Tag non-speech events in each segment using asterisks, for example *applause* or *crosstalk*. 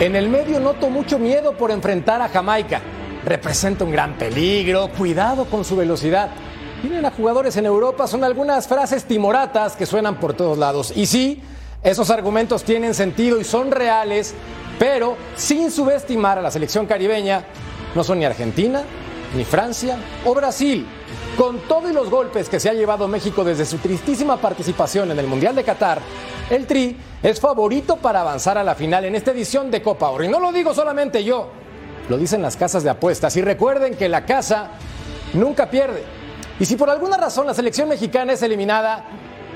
En el medio noto mucho miedo por enfrentar a Jamaica. Representa un gran peligro, cuidado con su velocidad. Vienen a jugadores en Europa, son algunas frases timoratas que suenan por todos lados. Y sí, esos argumentos tienen sentido y son reales, pero sin subestimar a la selección caribeña, no son ni Argentina, ni Francia o Brasil. Con todos los golpes que se ha llevado México desde su tristísima participación en el Mundial de Qatar, el Tri es favorito para avanzar a la final en esta edición de Copa Oro. Y no lo digo solamente yo, lo dicen las casas de apuestas. Y recuerden que la casa nunca pierde. Y si por alguna razón la selección mexicana es eliminada,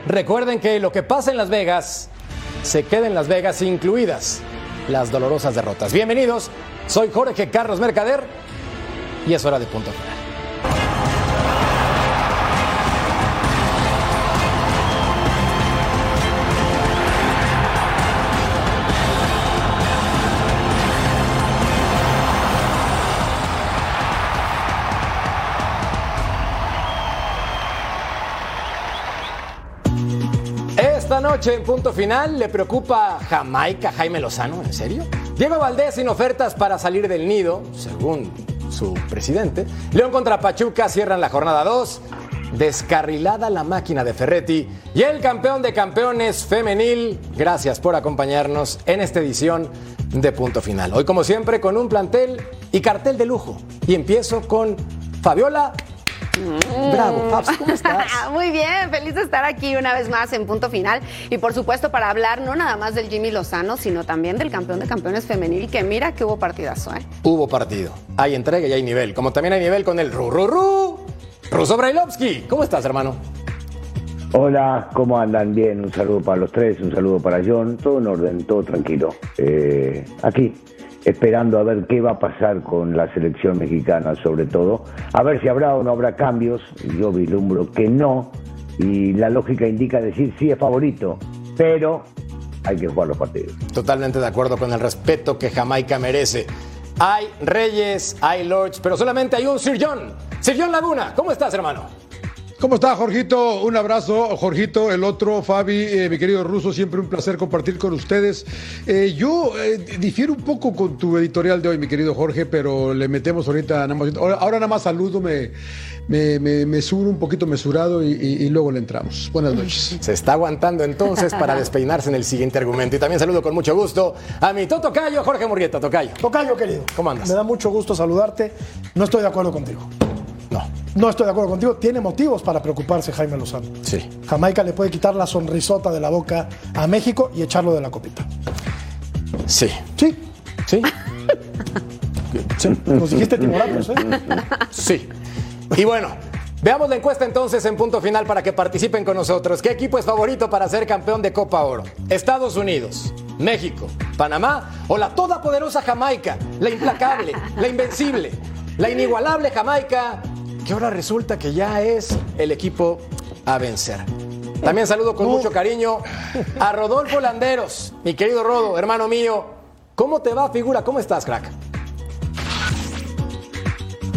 recuerden que lo que pasa en Las Vegas se queda en Las Vegas, incluidas las dolorosas derrotas. Bienvenidos, soy Jorge Carlos Mercader y es hora de punto final. En punto final le preocupa Jamaica Jaime Lozano, ¿en serio? Diego Valdés sin ofertas para salir del nido, según su presidente. León contra Pachuca cierran la jornada 2. Descarrilada la máquina de Ferretti y el campeón de campeones femenil. Gracias por acompañarnos en esta edición de Punto Final. Hoy, como siempre, con un plantel y cartel de lujo. Y empiezo con Fabiola Bravo, Fabs, ¿cómo *laughs* estás? Muy bien, feliz de estar aquí una vez más en punto final. Y por supuesto, para hablar no nada más del Jimmy Lozano, sino también del campeón de campeones femenil, que mira que hubo partidazo, ¿eh? Hubo partido. Hay entrega y hay nivel. Como también hay nivel con el Ru Ru Ru. Ruso Brailovsky. ¿Cómo estás, hermano? Hola, ¿cómo andan? Bien, un saludo para los tres, un saludo para John, todo en orden, todo tranquilo. Eh, aquí, esperando a ver qué va a pasar con la selección mexicana, sobre todo, a ver si habrá o no habrá cambios. Yo vislumbro que no, y la lógica indica decir sí es favorito, pero hay que jugar los partidos. Totalmente de acuerdo con el respeto que Jamaica merece. Hay reyes, hay lords, pero solamente hay un Sir John. Sir John Laguna, ¿cómo estás, hermano? ¿Cómo está, Jorgito? Un abrazo, Jorgito, el otro, Fabi, eh, mi querido Ruso, siempre un placer compartir con ustedes. Eh, yo eh, difiero un poco con tu editorial de hoy, mi querido Jorge, pero le metemos ahorita nada más. Ahora, ahora nada más saludo, me, me, me, me subo un poquito mesurado y, y- y luego le entramos. Buenas noches. *laughs* Se está aguantando entonces para *laughs* despeinarse en el siguiente argumento. Y también saludo con mucho gusto a mi Tocayo, Jorge Murrieta, Tocayo. Tocayo, querido. ¿Cómo andas? Me da mucho gusto saludarte. No estoy de acuerdo contigo. No, estoy de acuerdo contigo. Tiene motivos para preocuparse Jaime Lozano. sí. Jamaica le puede quitar la sonrisota de la boca a México y echarlo de la copita. Sí. Sí, Sí. *laughs* sí. Nos dijiste timoratos, ¿eh? Sí. Y bueno, veamos la encuesta entonces en punto final para que participen con nosotros. ¿Qué equipo es favorito para ser campeón de Copa Oro? ¿Estados Unidos, México, Panamá o la todopoderosa Jamaica? La implacable, la invencible, la inigualable Jamaica, que ahora resulta que ya es el equipo a vencer. También saludo con mucho cariño a Rodolfo Landeros, mi querido Rodo, hermano mío. ¿Cómo te va, figura? ¿Cómo estás, crack?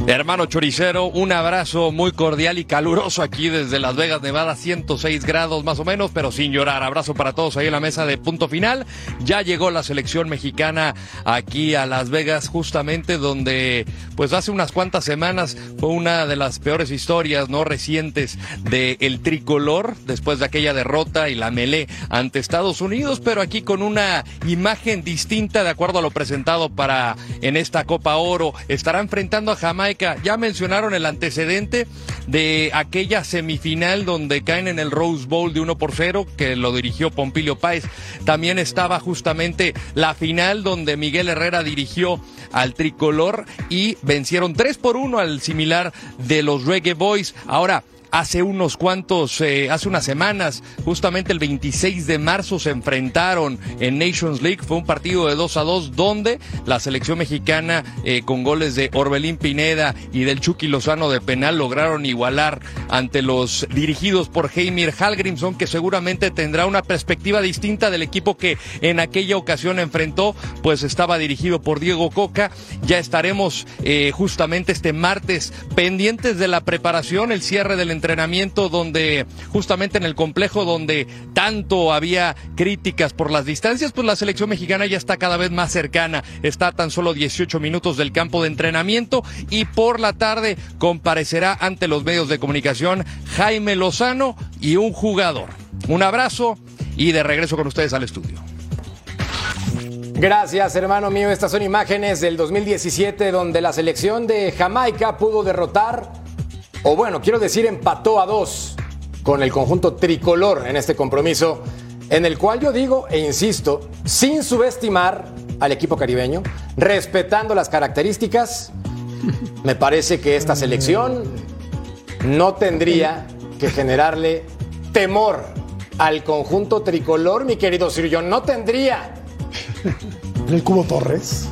Hermano Choricero, un abrazo muy cordial y caluroso aquí desde Las Vegas, Nevada, 106 grados más o menos, pero sin llorar. Abrazo para todos ahí en la mesa de punto final. Ya llegó la selección mexicana aquí a Las Vegas, justamente donde, pues hace unas cuantas semanas fue una de las peores historias no recientes del tricolor, después de aquella derrota y la melé ante Estados Unidos, pero aquí con una imagen distinta de acuerdo a lo presentado para en esta Copa Oro. Estará enfrentando a Jamaica. Ya mencionaron el antecedente de aquella semifinal donde caen en el Rose Bowl de 1 por 0, que lo dirigió Pompilio Páez. También estaba justamente la final donde Miguel Herrera dirigió al tricolor y vencieron 3 por 1 al similar de los Reggae Boys. Ahora, Hace unos cuantos, eh, hace unas semanas, justamente el 26 de marzo se enfrentaron en Nations League. Fue un partido de 2 a 2 donde la selección mexicana eh, con goles de Orbelín Pineda y del Chucky Lozano de penal lograron igualar ante los dirigidos por Heimir Hallgrimsson que seguramente tendrá una perspectiva distinta del equipo que en aquella ocasión enfrentó, pues estaba dirigido por Diego Coca. Ya estaremos eh, justamente este martes pendientes de la preparación, el cierre del entrenamiento donde justamente en el complejo donde tanto había críticas por las distancias, pues la selección mexicana ya está cada vez más cercana, está a tan solo 18 minutos del campo de entrenamiento y por la tarde comparecerá ante los medios de comunicación Jaime Lozano y un jugador. Un abrazo y de regreso con ustedes al estudio. Gracias, hermano mío. Estas son imágenes del 2017 donde la selección de Jamaica pudo derrotar, o bueno, quiero decir, empató a dos con el conjunto tricolor en este compromiso, en el cual yo digo e insisto, sin subestimar al equipo caribeño, respetando las características, me parece que esta selección no tendría que generarle temor al conjunto tricolor, mi querido Sirio, no tendría. El Cubo Torres.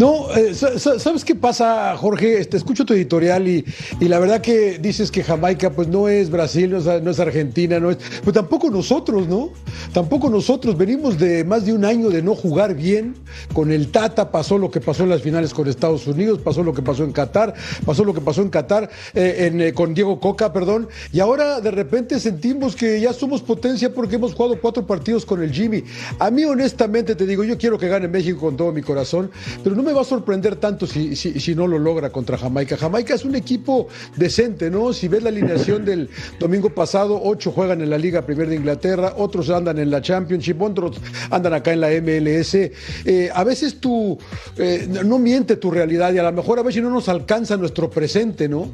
No, eh, sa- sa- ¿sabes qué pasa, Jorge? Este, escucho tu editorial y, y la verdad que dices que Jamaica pues no es Brasil, no es, no es Argentina, no es... Pues tampoco nosotros, ¿no? Tampoco nosotros. Venimos de más de un año de no jugar bien. Con el Tata pasó lo que pasó en las finales con Estados Unidos, pasó lo que pasó en Qatar, pasó lo que pasó en Qatar eh, en, eh, con Diego Coca, perdón. Y ahora de repente sentimos que ya somos potencia porque hemos jugado cuatro partidos con el Jimmy. A mí honestamente te digo, yo quiero que gane México con todo mi corazón, pero no me va a sorprender tanto si, si, no lo logra contra Jamaica. Jamaica es un equipo decente, ¿no? Si ves la alineación del domingo pasado, ocho juegan en la Liga Premier de Inglaterra, otros andan en la Championship, otros andan acá en la MLS. Eh, a veces tú eh, no miente tu realidad y a lo mejor a veces no nos alcanza nuestro presente, ¿no?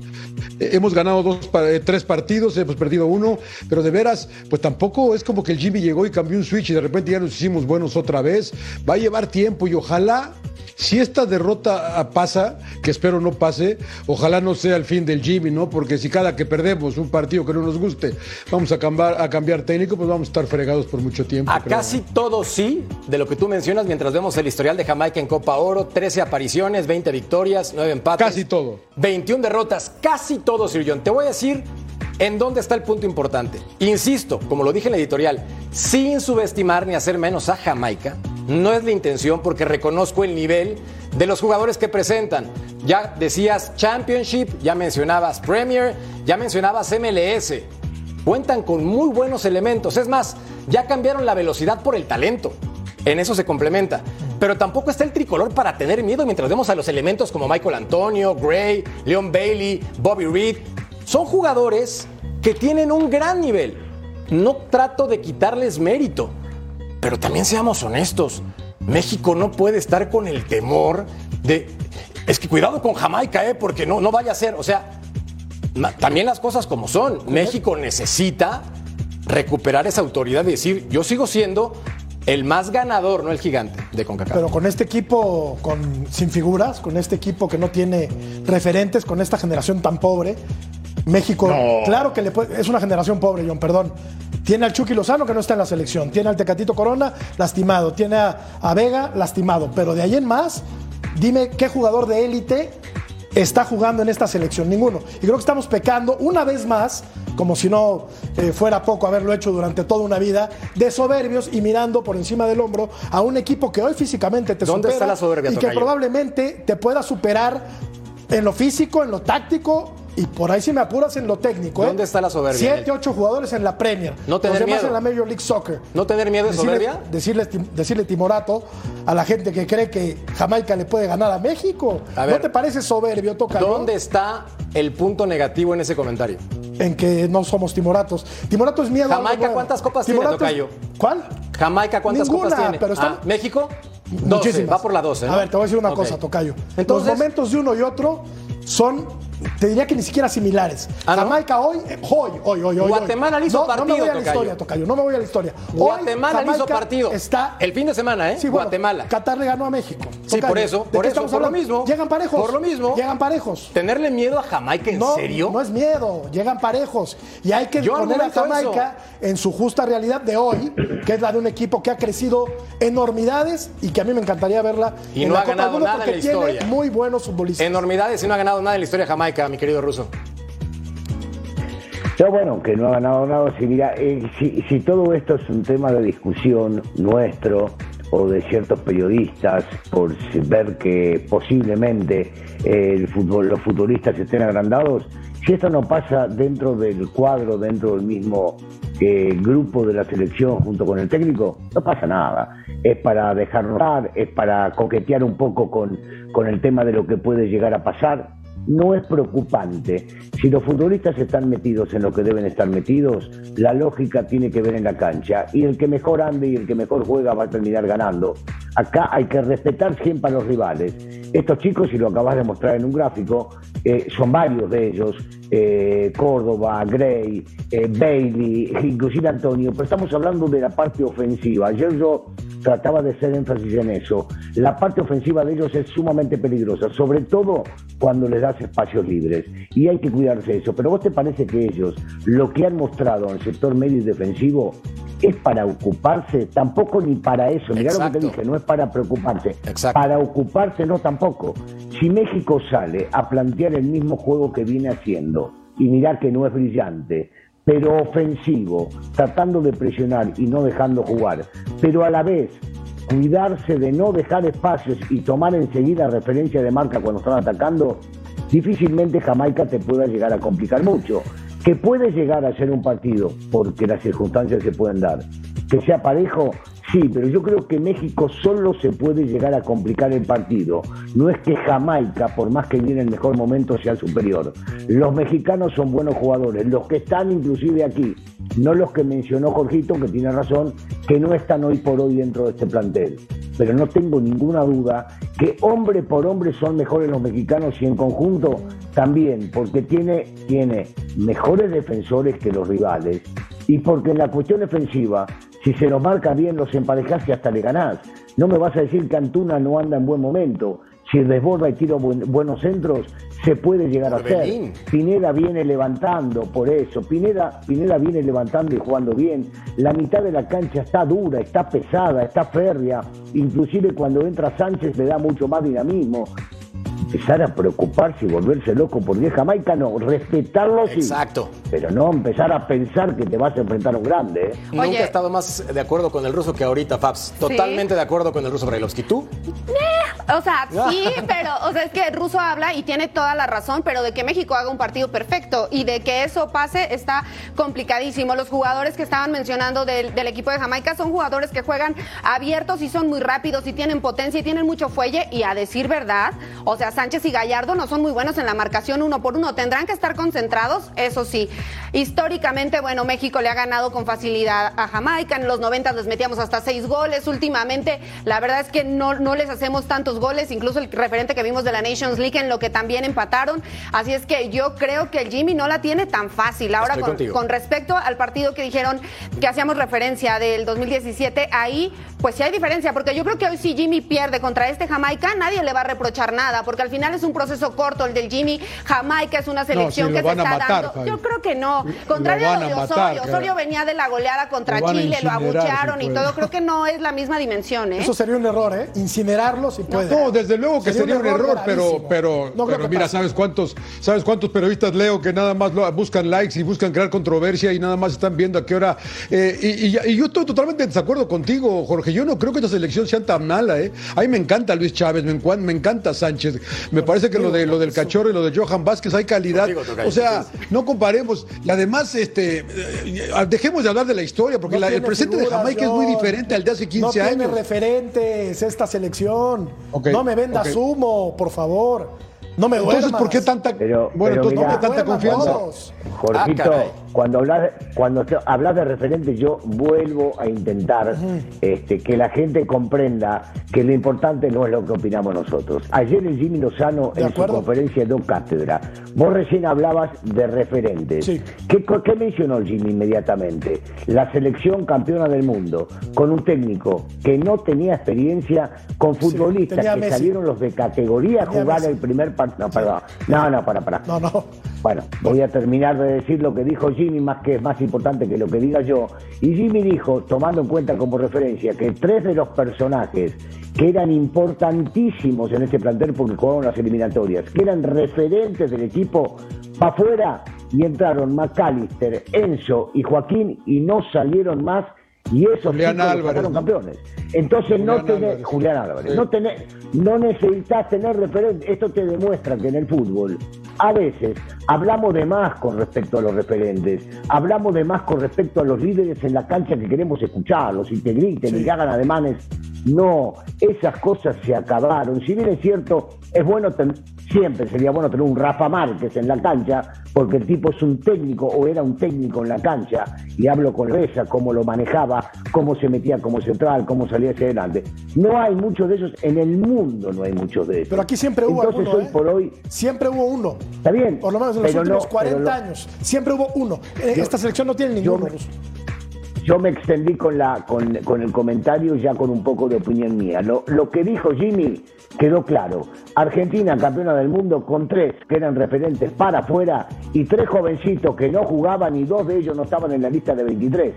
Eh, hemos ganado dos, tres partidos, hemos perdido uno, pero de veras, pues tampoco es como que el Jimmy llegó y cambió un switch y de repente ya nos hicimos buenos otra vez. Va a llevar tiempo y ojalá si esta derrota pasa, que espero no pase, ojalá no sea el fin del Jimmy, ¿no? Porque si cada que perdemos un partido que no nos guste, vamos a cambiar, a cambiar técnico, pues vamos a estar fregados por mucho tiempo. A creo. casi todo sí, de lo que tú mencionas, mientras vemos el historial de Jamaica en Copa Oro, 13 apariciones, 20 victorias, 9 empates. Casi todo. 21 derrotas, casi todo, Sir John. Te voy a decir en dónde está el punto importante. Insisto, como lo dije en la editorial, sin subestimar ni hacer menos a Jamaica, no es la intención porque reconozco el nivel de los jugadores que presentan. Ya decías Championship, ya mencionabas Premier, ya mencionabas MLS. Cuentan con muy buenos elementos. Es más, ya cambiaron la velocidad por el talento. En eso se complementa. Pero tampoco está el tricolor para tener miedo mientras vemos a los elementos como Michael Antonio, Gray, Leon Bailey, Bobby Reed. Son jugadores que tienen un gran nivel. No trato de quitarles mérito, pero también seamos honestos. México no puede estar con el temor de... Es que cuidado con Jamaica, ¿eh? porque no, no vaya a ser. O sea, también las cosas como son. México necesita recuperar esa autoridad y decir, yo sigo siendo el más ganador, no el gigante de CONCACAF. Pero con este equipo con, sin figuras, con este equipo que no tiene referentes, con esta generación tan pobre, México, claro que le puede- es una generación pobre, John, perdón. Tiene al Chucky Lozano que no está en la selección, tiene al Tecatito Corona lastimado, tiene a, a Vega lastimado, pero de ahí en más, dime qué jugador de élite está jugando en esta selección, ninguno. Y creo que estamos pecando una vez más, como si no eh, fuera poco haberlo hecho durante toda una vida, de soberbios y mirando por encima del hombro a un equipo que hoy físicamente te ¿Dónde supera está la soberbia, y que probablemente te pueda superar en lo físico, en lo táctico y por ahí si me apuras en lo técnico. ¿eh? ¿Dónde está la soberbia? Siete, ocho jugadores en la Premier. No tener Los demás miedo. en la Major League Soccer. ¿No tener miedo de soberbia? Decirle, decirle timorato a la gente que cree que Jamaica le puede ganar a México. A ¿No te parece soberbio, Toca? ¿Dónde está el punto negativo en ese comentario? En que no somos timoratos. Timorato es miedo. Jamaica. ¿cuántas copas tiene, Timorato es- Tocayo? ¿Cuál? Jamaica, ¿cuántas Ninguna, copas tiene? pero está- Ah, ¿México? 12, Muchísimas. va por la 12. ¿no? A ver, te voy a decir una cosa, Tocayo. Entonces- Los momentos de uno y otro son, te diría que ni siquiera similares. ¿Ah, no? Jamaica hoy, eh, hoy, hoy, hoy, hoy. Guatemala le hizo no, No partido, me voy a la Tocayo. historia, Tocayo. No me voy a la historia. Hoy, Guatemala le hizo partido. Está. El fin de semana, ¿eh? Sí, bueno, Guatemala. Qatar le ganó a México. Sí, por eso, ¿De por qué eso, estamos por lo hablando? mismo. Llegan parejos. Por lo mismo. Llegan parejos. ¿Tenerle miedo a Jamaica en No, serio? no es miedo, llegan parejos. Y hay que Yo poner a Jamaica en su justa realidad de hoy, que es la de un equipo que ha crecido enormidades y que a mí me encantaría verla Y en no la ha Copa ganado Mundo nada en la tiene historia. muy buenos futbolistas. Enormidades y no ha ganado nada en la historia de Jamaica, mi querido ruso. No, bueno, que no ha ganado nada. Si, mira, eh, si, todo esto es un tema de discusión nuestro o de ciertos periodistas por ver que posiblemente eh, el fútbol, los futbolistas estén agrandados, Si esto no pasa dentro del cuadro, dentro del mismo eh, grupo de la selección junto con el técnico, no pasa nada. Es para dejar rotar, es para coquetear un poco con el tema de lo que puede llegar a pasar no es preocupante. Si los futbolistas están metidos en lo que deben estar metidos, la lógica tiene que ver en la cancha. Y el que mejor ande y el que mejor juega va a terminar ganando. Acá hay que respetar siempre a los rivales. Estos chicos, y lo acabas de mostrar en un gráfico, eh, son varios de ellos, eh, Córdoba, Gray, eh, Bailey, inclusive Antonio, pero estamos hablando de la parte ofensiva. Ayer yo trataba de hacer énfasis en eso. La parte ofensiva de ellos es sumamente peligrosa, sobre todo cuando les das espacios libres. Y hay que cuidarse de eso. Pero vos te parece que ellos, lo que han mostrado en el sector medio y defensivo, es para ocuparse, tampoco ni para eso. Mirá lo que te dije, no es para preocuparse. Para ocuparse no tampoco. Si México sale a plantear el mismo juego que viene haciendo, y mirar que no es brillante, pero ofensivo, tratando de presionar y no dejando jugar, pero a la vez cuidarse de no dejar espacios y tomar enseguida referencia de marca cuando están atacando, difícilmente Jamaica te pueda llegar a complicar mucho. Que puede llegar a ser un partido, porque las circunstancias se pueden dar, que sea parejo, Sí, pero yo creo que México solo se puede llegar a complicar el partido. No es que Jamaica, por más que viene el mejor momento, sea superior. Los mexicanos son buenos jugadores, los que están inclusive aquí, no los que mencionó Jorgito, que tiene razón, que no están hoy por hoy dentro de este plantel. Pero no tengo ninguna duda que hombre por hombre son mejores los mexicanos y en conjunto también, porque tiene, tiene mejores defensores que los rivales y porque en la cuestión defensiva si se lo marca bien, los emparejás y hasta le ganás. No me vas a decir que Antuna no anda en buen momento. Si desborda y tira buenos centros, se puede llegar a hacer. Pineda viene levantando, por eso. Pineda, Pineda viene levantando y jugando bien. La mitad de la cancha está dura, está pesada, está férrea. Inclusive cuando entra Sánchez le da mucho más dinamismo empezar a preocuparse y volverse loco por 10 Jamaica, no, respetarlo sí. Exacto. Pero no empezar a pensar que te vas a enfrentar a un grande. ¿eh? Nunca he estado más de acuerdo con el ruso que ahorita, Fabs. Totalmente de acuerdo con el ruso Brailovsky. ¿Tú? O sea, sí, pero o sea, es que el ruso habla y tiene toda la razón, pero de que México haga un partido perfecto y de que eso pase está complicadísimo. Los jugadores que estaban mencionando del, del equipo de Jamaica son jugadores que juegan abiertos y son muy rápidos y tienen potencia y tienen mucho fuelle y a decir verdad, o sea, Sánchez y Gallardo no son muy buenos en la marcación uno por uno. Tendrán que estar concentrados, eso sí. Históricamente, bueno, México le ha ganado con facilidad a Jamaica. En los 90 les metíamos hasta seis goles. Últimamente, la verdad es que no, no les hacemos tantos goles, incluso el referente que vimos de la Nations League en lo que también empataron. Así es que yo creo que el Jimmy no la tiene tan fácil. Ahora, con, con, respecto al partido que dijeron que hacíamos referencia del 2017, ahí pues sí hay diferencia, porque yo creo que hoy si Jimmy pierde contra este Jamaica, nadie le va a reprochar nada, porque al final es un proceso corto el del Jimmy. Jamaica es una selección que se está dando. Yo creo que no. Contrario a lo de Osorio. Osorio venía de la goleada contra Chile, lo abuchearon y todo. Creo que no es la misma dimensión, ¿eh? Eso sería un error, ¿eh? Incinerarlo si puede. No, desde luego que sería, un error, pero, pero, pero mira, ¿sabes cuántos, ¿sabes cuántos periodistas leo que nada más buscan likes y buscan crear controversia y nada más están viendo a qué hora? Eh, y, y yo estoy totalmente en desacuerdo contigo, Jorge yo no creo que esta selección sea tan mala, ¿eh? A mí me encanta Luis Chávez, me, me encanta Sánchez. Me parece que lo de lo del cachorro y lo de Johan Vázquez hay calidad. O sea, no comparemos. Y además, este, eh, dejemos de hablar de la historia, porque el presente de Jamaica es muy diferente al de hace 15 años. No tiene referentes esta selección. no me vendas humo, por favor. No me Entonces, ¿por qué tanta, bueno, entonces, ¿por qué tanta confianza? Jorgito, ah, cuando hablas cuando hablas de referentes, yo vuelvo a intentar este, que la gente comprenda que lo importante no es lo que opinamos nosotros. Ayer el Jimmy Lozano en su conferencia de cátedra, vos recién hablabas de referentes. ¿Qué, ¿Qué mencionó el Jimmy inmediatamente? La selección campeona del mundo, con un técnico que no tenía experiencia, con futbolistas que salieron los de categoría a jugar el primer partido no, perdón. No, no, para, para. No, no. Bueno, voy a terminar de decir lo que dijo Jimmy, más que es más importante que lo que diga yo. Y Jimmy dijo, tomando en cuenta como referencia, que tres de los personajes que eran importantísimos en este plantel porque jugaron las eliminatorias, que eran referentes del equipo, para afuera y entraron McAllister, Enzo y Joaquín y no salieron más y esos Julián Álvarez, campeones. Entonces no tenés, Julián Álvarez, no, tenés, no necesitas tener referente. Esto te demuestra que en el fútbol a veces hablamos de más con respecto a los referentes, hablamos de más con respecto a los líderes en la cancha que queremos escucharlos y que griten y que hagan ademanes. No, esas cosas se acabaron. Si bien es cierto, es bueno siempre sería bueno tener un Rafa Márquez en la cancha, porque el tipo es un técnico o era un técnico en la cancha, y hablo con Reza, cómo lo manejaba, cómo se metía como central, cómo salía hacia adelante. No hay muchos de ellos, en el mundo no hay muchos de ellos. Pero aquí siempre hubo Entonces, uno, hoy ¿eh? por hoy. Siempre hubo uno. Está bien. Por lo menos en los últimos no- 40 pero lo- años. Siempre hubo uno. Eh, Yo- Esta selección no tiene yo ninguno. Ruso. Yo me extendí con, la, con, con el comentario ya con un poco de opinión mía. Lo, lo que dijo Jimmy quedó claro. Argentina campeona del mundo con tres que eran referentes para afuera y tres jovencitos que no jugaban y dos de ellos no estaban en la lista de 23.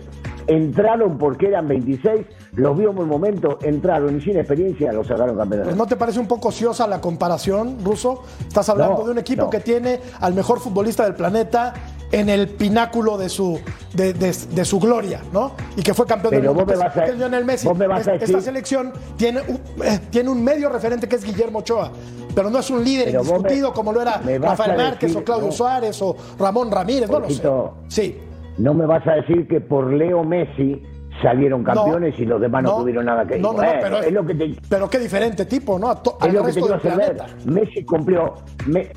Entraron porque eran 26, los vio en un momento, entraron y sin experiencia los sacaron campeones. ¿No te parece un poco ociosa la comparación, Ruso? Estás hablando No, de un equipo no. que tiene al mejor futbolista del planeta en el pináculo de su, de, de- de su gloria, ¿no? Y que fue campeón Pero del mundo. vos me que es- vas a- Lionel Messi. vos me vas a decir- Esta selección tiene un, eh, tiene un medio referente que es Guillermo Ochoa, pero no es un líder Pero me- indiscutido como lo era Rafael Márquez o Claudio no. Suárez o Ramón Ramírez, no lo sé. Sí. No me vas a decir que por Leo Messi salieron campeones y los demás no, tuvieron nada que. No, no, no, Bueno, pero, es lo que te, pero qué diferente tipo, ¿no? A to- Es lo que te quiero hacer ver. Messi cumplió. Me-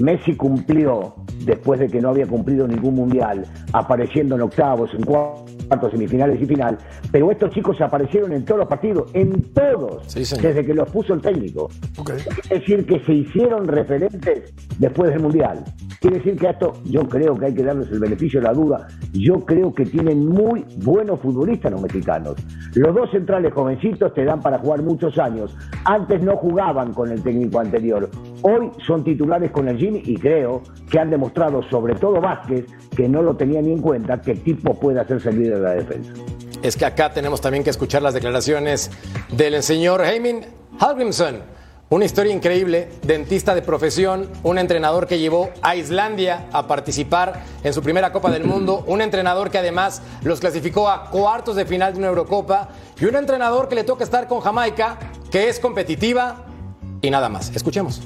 Messi cumplió después de que no había cumplido ningún mundial, apareciendo en octavos, en cuartos, semifinales y final. Pero estos chicos aparecieron en todos los partidos, en todos, Sí, desde que los puso el técnico. Ok. Quiere decir que se hicieron referentes después del mundial. Quiere decir que a esto yo creo que hay que darles el beneficio de la duda. Yo creo que tienen muy buenos futbolistas los mexicanos. Los dos centrales jovencitos te dan para jugar muchos años. Antes no jugaban con el técnico anterior. Hoy son titulares con el Jimmy y creo que han demostrado, sobre todo Vázquez, que no lo tenía ni en cuenta, que el tipo puede hacerse el líder de la defensa. Es que acá tenemos también que escuchar las declaraciones del señor Heimin Hallgrimsson. Una historia increíble, dentista de profesión, un entrenador que llevó a Islandia a participar en su primera Copa del Mundo, un entrenador que además los clasificó a cuartos de final de una Eurocopa y un entrenador que le toca estar con Jamaica, que es competitiva y nada más. Escuchemos.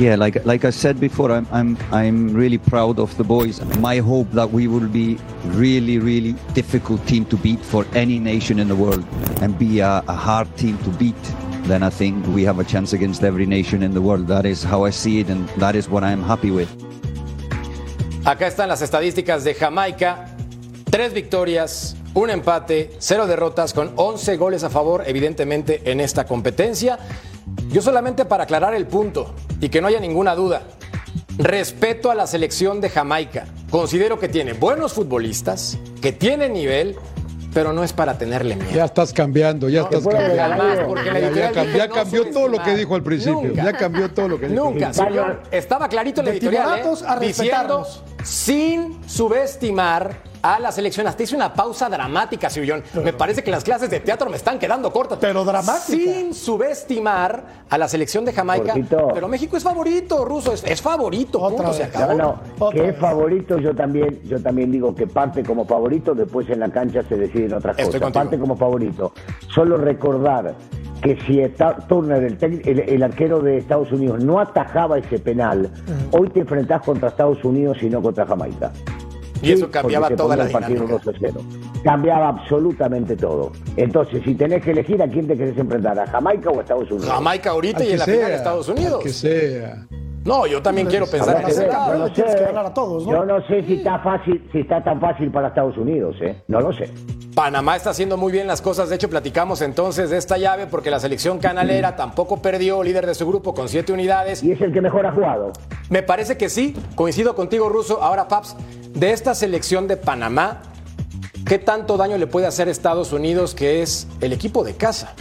Yeah, like like I said before, I'm I'm I'm really proud of the boys. My hope that we will be really really difficult team to beat for any nation in the world, and be a, a hard team to beat. Then I think we have a chance against every nation in the world. That is how I see it, and that is what I'm happy with. Acá están las estadísticas de Jamaica. Tres victorias, un empate, cero derrotas con 11 goles a favor, evidentemente, en esta competencia. Yo solamente para aclarar el punto y que no haya ninguna duda. Respeto a la selección de Jamaica. Considero que tiene buenos futbolistas, que tiene nivel, pero no es para tenerle miedo. Ya estás cambiando, ya estás cambiando. Jamás, porque la Ya, no cambió todo lo que dijo al principio. Nunca. Ya cambió todo lo que dijo. Nunca, señor. Estaba clarito en la editorial, ¿eh? a diciendo respetarnos. sin subestimar a la selección. Hasta hice una pausa dramática, Sillón. Me parece que las clases de teatro me están quedando cortas. Pero dramática. Sin subestimar a la selección de Jamaica. Jorgito. Pero México es favorito, Ruso. Es, es favorito. Otra punto, se acabó. No, no, Otra que es favorito, yo también, yo también digo que parte como favorito, después en la cancha se deciden otras Estoy cosas. contigo. Parte como favorito. Solo recordar que si está- Turner, el, el- el arquero de Estados Unidos, no atajaba ese penal, hoy te enfrentás contra Estados Unidos y no contra Jamaica. Y eso cambiaba toda la el partido dinámica. 2 a 0. Cambiaba absolutamente todo. Entonces, si tenés que elegir a quién te querés enfrentar, a Jamaica o a Estados Unidos. Jamaica ahorita Al y en la sea, final de Estados Unidos. Que sea. No, yo también quiero pensar en yo no sé, que a todos, ¿no? Yo no sé si está fácil, si está tan fácil para Estados Unidos, ¿eh? No lo sé. Panamá está haciendo muy bien las cosas. De hecho, platicamos entonces de esta llave porque la selección canalera tampoco perdió, líder de su grupo con siete unidades. Y es el que mejor ha jugado. Me parece que sí, coincido contigo, Ruso. Ahora, Paps, de esta selección de Panamá, ¿qué tanto daño le puede hacer Estados Unidos, que es el equipo de casa?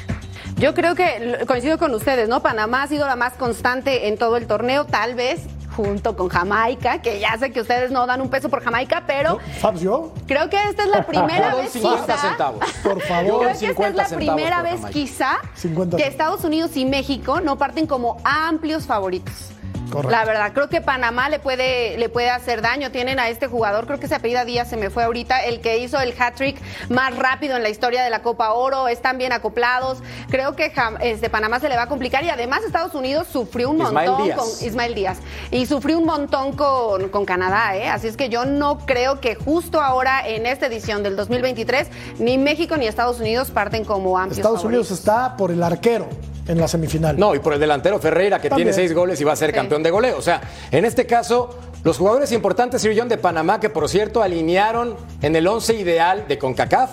Yo creo que coincido con ustedes, ¿no? Panamá ha sido la más constante en todo el torneo, tal vez junto con Jamaica, que ya sé que ustedes no dan un peso por Jamaica, pero Fabs, yo. creo que esta es la primera vez 50 quizá. centavos. *laughs* Por favor. Creo que esta es 50 la primera vez Jamaica. quizá 50 que. Estados Unidos y México no parten como amplios favoritos. Correcto. La verdad, creo que Panamá le puede, le puede hacer daño. Tienen a este jugador, creo que se apellida Díaz, se me fue ahorita, el que hizo el hat-trick más rápido en la historia de la Copa Oro. Están bien acoplados. Creo que este, Panamá se le va a complicar y además Estados Unidos sufrió un Ismael montón Díaz. con Ismael Díaz y sufrió un montón con, con Canadá. ¿eh? Así es que yo no creo que justo ahora en esta edición del 2023 ni México ni Estados Unidos parten como amplios Estados Unidos está por el arquero en la semifinal. No, y por el delantero Ferreira, que También. tiene seis goles y va a ser Sí. campeón de goleo. O sea, en este caso, los jugadores importantes, Sir John, de Panamá, que por cierto alinearon en el once ideal de CONCACAF,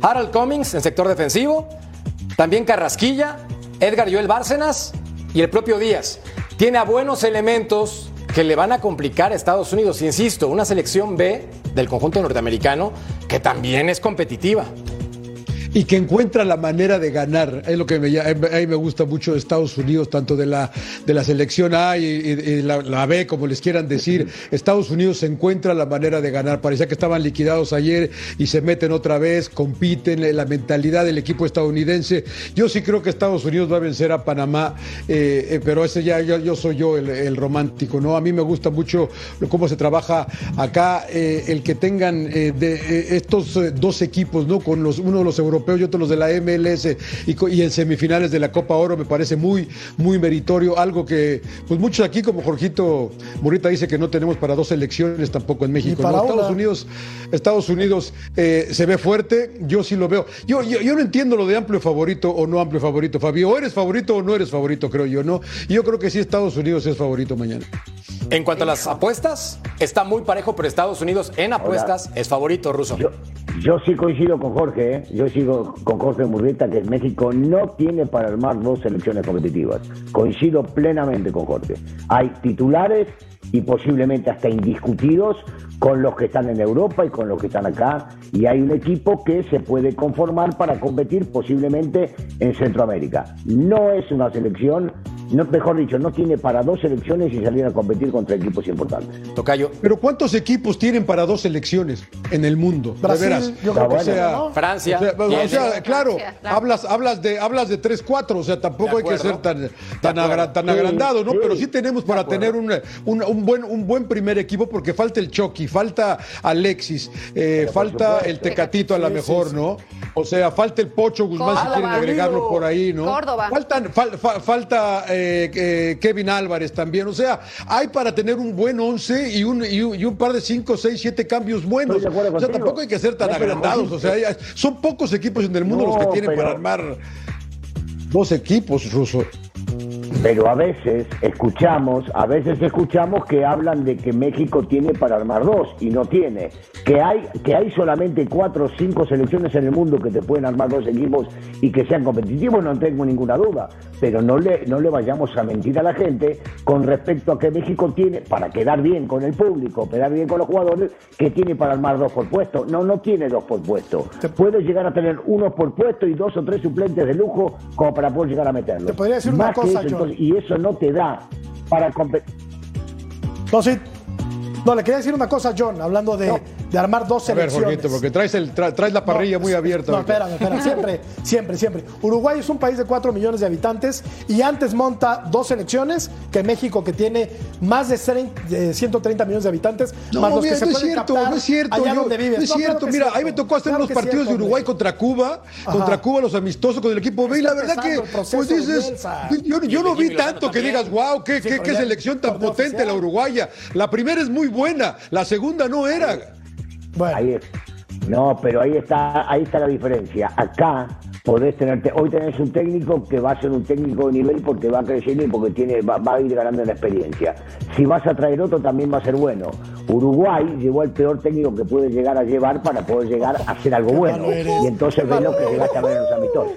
Harold Cummings en sector defensivo, también Carrasquilla, Edgar Joel Bárcenas y el propio Díaz. Tiene a buenos elementos que le van a complicar a Estados Unidos. Insisto, una selección B del conjunto norteamericano que también es competitiva. Y que encuentra la manera de ganar. Es lo que me, a mí me gusta mucho de Estados Unidos, tanto de la, de la selección A y, y- y la, la B, como les quieran decir. Estados Unidos encuentra la manera de ganar. Parecía que estaban liquidados ayer y se meten otra vez, compiten, eh, la mentalidad del equipo estadounidense. Yo sí creo que Estados Unidos va a vencer a Panamá, eh, eh, pero ese ya yo, yo soy yo el, el romántico, ¿no? A mí me gusta mucho cómo se trabaja acá, eh, el que tengan eh, de, eh, estos eh, dos equipos, ¿no? Con los, uno de los europeos y otro los de la MLS y, y en semifinales de la Copa Oro me parece muy, muy meritorio, algo que pues muchos aquí, como Jorgito Morita dice que no tenemos para dos elecciones tampoco en México. para ¿no? Estados. Unidos, Estados Unidos eh, se ve fuerte, yo sí lo veo. Yo, yo, yo no entiendo lo de amplio favorito o no amplio favorito, Fabio. O eres favorito o no eres favorito, creo yo, ¿no? Y yo creo que sí Estados Unidos es favorito mañana. En cuanto a las apuestas, está muy parejo, pero Estados Unidos en apuestas es favorito ruso. Yo, yo sí coincido con Jorge, ¿eh? yo con Jorge Murrieta que México no tiene para armar dos selecciones competitivas. Coincido plenamente con Jorge. Hay titulares y posiblemente hasta indiscutidos con los que están en Europa y con los que están acá. Y hay un equipo que se puede conformar para competir posiblemente en Centroamérica. No es una selección, no, mejor dicho, no tiene para dos selecciones y salir a competir contra equipos importantes. Tocayo. Pero ¿cuántos equipos tienen para dos selecciones en el mundo? Brasil, de veras. yo creo que sea, ¿no? Francia. O sea, o tiene. sea, claro, Francia, claro. hablas, hablas de, hablas de 3, 4, o sea, tampoco hay que ser tan, tan, acuerdo. agra- tan Sí, agrandado, ¿no? sí, Pero sí tenemos para tener un, un, un buen, un buen primer equipo, porque falta el Chucky, falta Alexis, eh, falta supuesto. el Tecatito a lo Sí, mejor, sí, sí. ¿no? O sea, falta el Pocho Guzmán, si quieren agregarlo por ahí, ¿no? Córdoba. Faltan, fal- fa- falta eh, eh, Kevin Álvarez también, o sea, hay para tener un buen 11 y un, y un, y un par de 5, 6, 7 cambios buenos. O sea, contigo. tampoco hay que ser tan No, agrandados, o sea, hay- son pocos equipos en el mundo los que tienen pero- para armar dos equipos, Ruso. Pero a veces escuchamos, a veces escuchamos que hablan de que México tiene para armar dos y no tiene. Que hay, que hay solamente cuatro o cinco selecciones en el mundo que te pueden armar dos equipos y que sean competitivos, no tengo ninguna duda. Pero no le, no le vayamos a mentir a la gente con respecto a que México tiene, para quedar bien con el público, quedar bien con los jugadores, que tiene para armar dos por puesto. No, no tiene dos por puesto. Puede llegar a tener uno por puesto y dos o tres suplentes de lujo como para poder llegar a meterlo. Te podría decir una Más cosa, eso, entonces, y eso no te da para competir. No, sí. No, le quería decir una cosa, John, hablando de, de armar dos A ver, selecciones. Jorgito, porque traes, el, tra- traes la parrilla muy abierta. No, espérame, espérame. Siempre, siempre, siempre. Uruguay es un país de 4 millones de habitantes y antes monta dos selecciones que México, que tiene más de 30 de 130 millones de habitantes, No, más los mira, que se no es pueden cierto, captar no es cierto. allá yo- donde vives. no es claro cierto, mira, es ahí me cierto. tocó hacer Claro unos es partidos de cierto, Uruguay hombre. contra Cuba, Ajá. contra Cuba los amistosos con el equipo B, y la verdad que, pues dices, Bielsa. yo, yo no vi tanto que digas, wow, qué, Sí, qué, qué selección tan potente oficial. la uruguaya. La primera es muy buena, la segunda no era. Bueno, Ahí es. No, pero ahí está, ahí está la diferencia. Acá podés tenerte, hoy tenés un técnico que va a ser un técnico de nivel porque va creciendo y porque tiene, va, va a ir ganando en experiencia. Si vas a traer otro también va a ser bueno. Uruguay llevó al peor técnico que puede llegar a llevar para poder llegar a hacer algo bueno. Y entonces ves lo que llegaste a ver en los amistosos.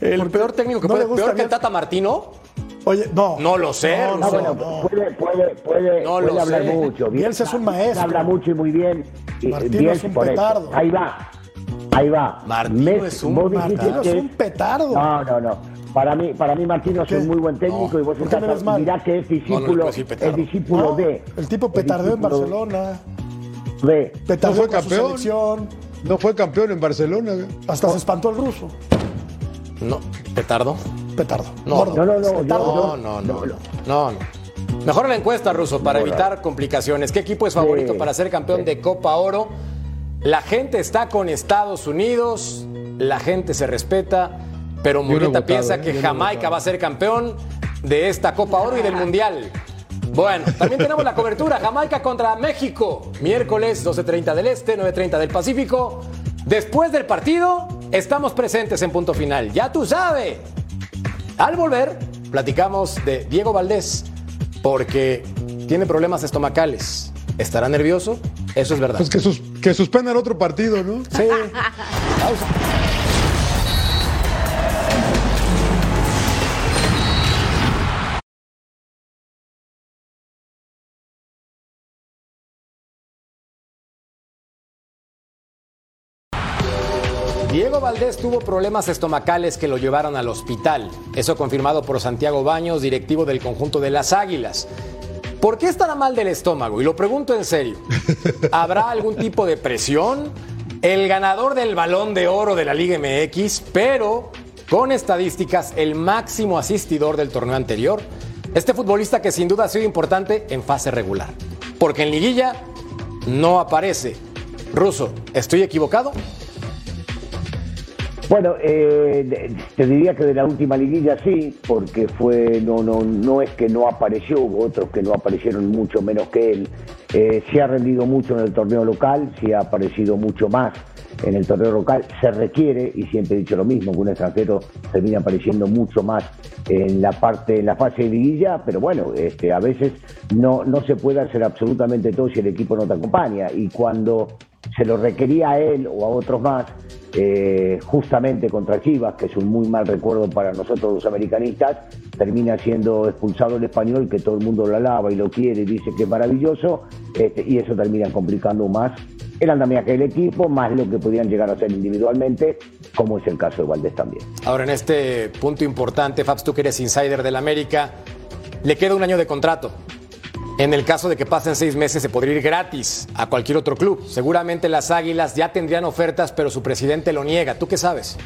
El peor técnico que ¿No le puede, gusta peor que el Tata Martino. Oye, no. No lo sé, No, Ruso. bueno, no. puede, puede, puede, No puede lo hablar sé. mucho. Bielsa es un maestro. Habla mucho y muy bien. Martino Bielsa, es un petardo. Ahí va. Ahí va. Martino es un- Martino es un petardo. No, no, no. Para mí, para mí Martino es un muy buen técnico No. y vos ¿Por qué me ves estás, mal? mirá que es No, no discípulo, es discípulo No, de. el tipo petardeó en Barcelona, de. petardeó fue campeón? selección, No fue campeón en Barcelona. hasta se espantó el ruso. No, petardo. Petardo. No, Gordo. No, no, no, Petardo. No, no, no. No, no. Mejor la encuesta, Ruso, para evitar complicaciones. ¿Qué equipo es favorito Sí, para ser campeón sí. de Copa Oro? La gente está con Estados Unidos, la gente se respeta, pero Murrieta piensa ¿eh? que Jamaica va a ser campeón de esta Copa Oro y del Mundial. Bueno, también tenemos la cobertura Jamaica contra México, miércoles 12.30 del Este, 9.30 del Pacífico. Después del partido, estamos presentes en punto final. Ya tú sabes. Al volver, platicamos de Diego Valdés, porque tiene problemas estomacales. ¿Estará nervioso? Eso es verdad. Pues que, sus- que suspendan otro partido, ¿no? Sí. *laughs* Pausa. Valdés tuvo problemas estomacales que lo llevaron al hospital. Eso confirmado por Santiago Baños, directivo del conjunto de las Águilas. ¿Por qué estará mal del estómago? Y lo pregunto en serio. ¿Habrá algún tipo de presión? El ganador del balón de oro de la Liga MX, pero con estadísticas, el máximo asistidor del torneo anterior. Este futbolista que sin duda ha sido importante en fase regular. Porque en liguilla no aparece. Ruso, ¿estoy equivocado? Bueno, eh, te diría que de la última liguilla sí, porque fue no no no es que no apareció, hubo otros que no aparecieron mucho menos que él. Eh, sí ha rendido mucho en el torneo local, sí ha aparecido mucho más en el torneo local. Se requiere, y siempre he dicho lo mismo, que un extranjero termina apareciendo mucho más en la parte, en la fase de liguilla, pero bueno, este, a veces no, no se puede hacer absolutamente todo si el equipo no te acompaña. Y cuando se lo requería a él o a otros más, eh, justamente contra Chivas, que es un muy mal recuerdo para nosotros los americanistas, termina siendo expulsado el español, que todo el mundo lo alaba y lo quiere y dice que es maravilloso, este, y eso termina complicando más el andamiaje del equipo, más lo que podían llegar a hacer individualmente, como es el caso de Valdés también. Ahora, en este punto importante, Fabs, tú que eres insider del América, le queda un año de contrato. En el caso de que pasen seis meses, se podría ir gratis a cualquier otro club. Seguramente las Águilas ya tendrían ofertas, pero su presidente lo niega. ¿Tú qué sabes?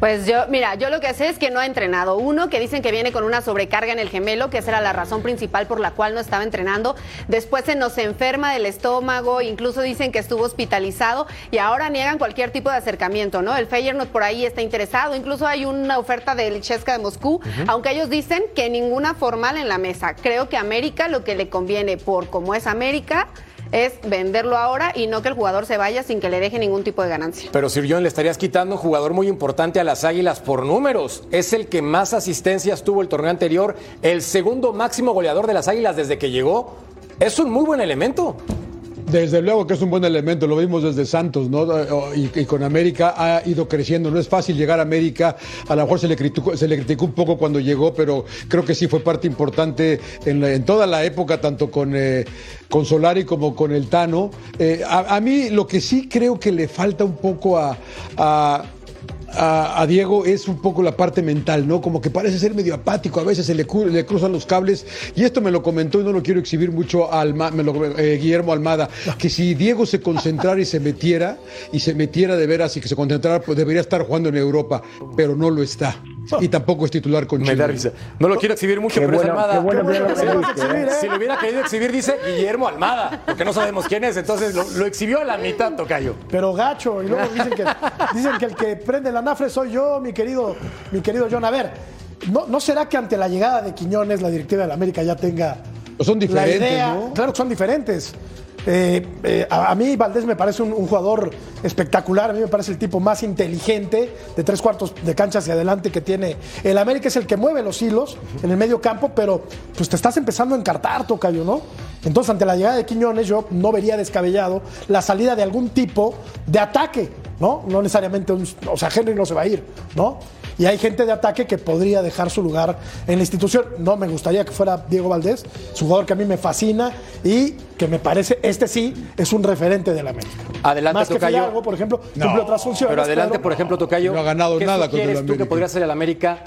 Pues yo, mira, yo lo que sé es que no ha entrenado. Uno, que dicen que viene con una sobrecarga en el gemelo, que esa era la razón principal por la cual no estaba entrenando. Después se nos enferma del estómago, incluso dicen que estuvo hospitalizado y ahora niegan cualquier tipo de acercamiento, ¿no? El Feyenoord por ahí está interesado, incluso hay una oferta del Chesca de Moscú, aunque ellos dicen que ninguna formal en la mesa. Creo que a América lo que le conviene por como es América es venderlo ahora y no que el jugador se vaya sin que le deje ningún tipo de ganancia. Pero Sir John, le estarías quitando un jugador muy importante a las Águilas por números. Es el que más asistencias tuvo el torneo anterior, el segundo máximo goleador de las Águilas desde que llegó. Es un muy buen elemento. Desde luego que es un buen elemento, lo vimos desde Santos, ¿no? Y, y con América ha ido creciendo. No es fácil llegar a América, a lo mejor se le criticó, un poco cuando llegó, pero creo que sí fue parte importante en, toda la época, tanto con, eh, con Solari como con el Tano. Eh, a, mí lo que sí creo que le falta un poco a a, a Diego es un poco la parte mental, ¿no? Como que parece ser medio apático, a veces se le, cruzan los cables. Y esto me lo comentó y no lo quiero exhibir mucho a Alma- me lo- eh, Guillermo Almada, que si Diego se concentrara y se metiera, y se metiera de veras y que se concentrara, pues debería estar jugando en Europa, pero no lo está. Y tampoco es titular con Me da Chivas. risa. No lo quiero exhibir mucho, Qué pero es Almada. bueno ¿eh? Si lo hubiera querido exhibir, dice Guillermo Almada, porque no sabemos quién es. Entonces lo, lo exhibió a la mitad, Tocayo. Pero gacho, y luego dicen que, dicen que el que prende la nafre soy yo, mi querido, mi querido John. A ver, ¿no, ¿no será que ante la llegada de Quiñones la directiva de la América ya tenga Pues son diferentes, la idea? ¿no? Claro que son diferentes. Eh, eh, a, mí Valdés me parece un, un jugador espectacular, a mí me parece el tipo más inteligente de tres cuartos de cancha hacia adelante que tiene. El América es el que mueve los hilos en el medio campo, pero pues te estás empezando a encartar, Tocayo, ¿no? Entonces, ante la llegada de Quiñones, yo no vería descabellado la salida de algún tipo de ataque, ¿no? No necesariamente, un- o sea, Henry no se va a ir, ¿no? Y hay gente de ataque que podría dejar su lugar en la institución. No me gustaría que fuera Diego Valdés, es un jugador que a mí me fascina y que me parece, este sí, es un referente de la América. Adelante, Más que. Fidalgo, por ejemplo, cumple otras funciones. Pero adelante, pero- por ejemplo, Tocayo. No ha ganado ¿qué nada contra el sugieres tú que América. podría ser el América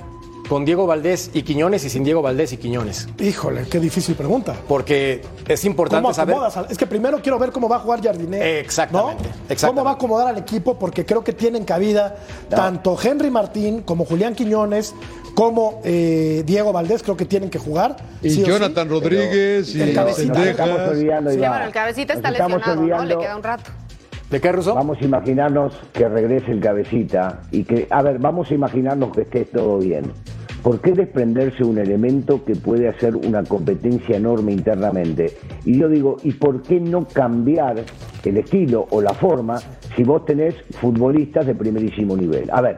con Diego Valdés y Quiñones y sin Diego Valdés y Quiñones? Híjole, qué difícil pregunta. Porque es importante ¿Cómo saber. al- Es que primero quiero ver cómo va a jugar Jardiné. Exactamente, ¿no? exactamente. ¿Cómo va a acomodar al equipo? Porque creo que tienen cabida tanto Henry Martín como Julián Quiñones como eh, Diego Valdés. Creo que tienen que jugar. Y sí o sí. Jonathan Rodríguez y el cabecita. Estamos Sendejas. olvidando, Sí, Iván. bueno, el cabecita está lesionado, ¿no? Le queda un rato. ¿De qué, Russo? Vamos a imaginarnos que regrese el cabecita y que, a ver, vamos a imaginarnos que esté todo bien. ¿Por qué desprenderse un elemento que puede hacer una competencia enorme internamente? Y yo digo, ¿y por qué no cambiar el estilo o la forma si vos tenés futbolistas de primerísimo nivel? A ver,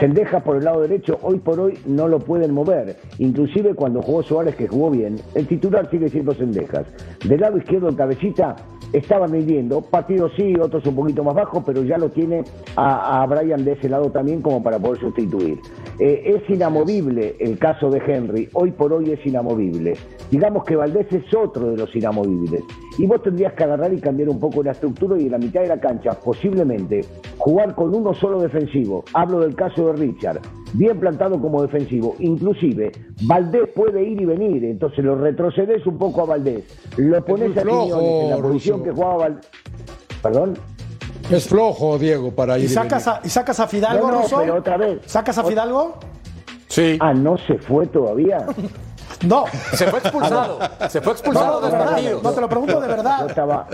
Sendeja por el lado derecho, hoy por hoy no lo pueden mover. Inclusive cuando jugó Suárez, que jugó bien, el titular sigue siendo Sendejas. Del lado izquierdo, cabecita estaba midiendo, partidos sí, otros un poquito más bajos, pero ya lo tiene a, a Brian de ese lado también como para poder sustituir. Eh, es inamovible el caso de Henry, hoy por hoy es inamovible. Digamos que Valdés es otro de los inamovibles. Y vos tendrías que agarrar y cambiar un poco la estructura y en la mitad de la cancha, posiblemente, jugar con uno solo defensivo. Hablo del caso de Richard, bien plantado como defensivo. Inclusive, Valdés puede ir y venir, entonces lo retrocedes un poco a Valdés. Lo pones a Quiñones en la flojo, posición que jugaba Valdés. ¿Perdón? Es flojo, Diego, para ir. ¿Y sacas, venir. a, ¿Y sacas a Fidalgo, No, no, pero otra vez. ¿Sacas a Fidalgo? Sí. Ah, ¿no se fue todavía? *laughs* No. Se fue expulsado. Se fue expulsado No, de del partido. No, te lo pregunto de Yo verdad. estaba...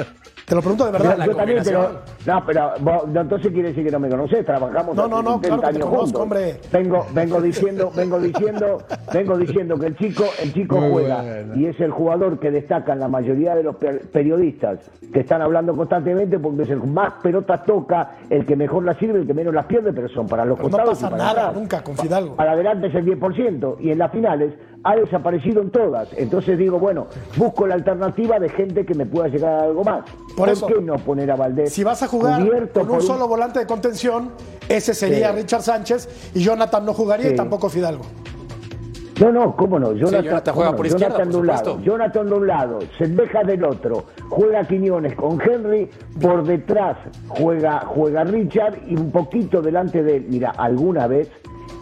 Te lo pregunto de Yo, verdad. la yo también, pero, no, pero vos- no, entonces quiere decir que no me conoces, trabajamos No, no, no, 70 claro que te años conozco, juntos. hombre. Vengo, vengo diciendo, vengo diciendo, vengo diciendo que el chico, el chico Muy juega bueno. y es el jugador que destacan la mayoría de los per- periodistas que están hablando constantemente porque es el más pelotas toca, el que mejor las sirve, el que menos las pierde, pero son para los Pero no costados pasa y para nada atrás. nunca con Fidalgo. Para adelante es el 10% y en las finales ha desaparecido en todas. Entonces digo, bueno, busco la alternativa de gente que me pueda llegar a algo más. Por eso, qué no poner a Valdés? Si vas a jugar cubierto con un solo volante de contención, ese sería Sí. Richard Sánchez y Jonathan no jugaría y tampoco Fidalgo. No, no, cómo no. Jonathan, Jonathan juega no, por izquierda, Jonathan por de un lado. Jonathan de un lado, Sendeja del otro, juega Quiñones con Henry, por detrás juega, juega Richard y un poquito delante de él. Mira, alguna vez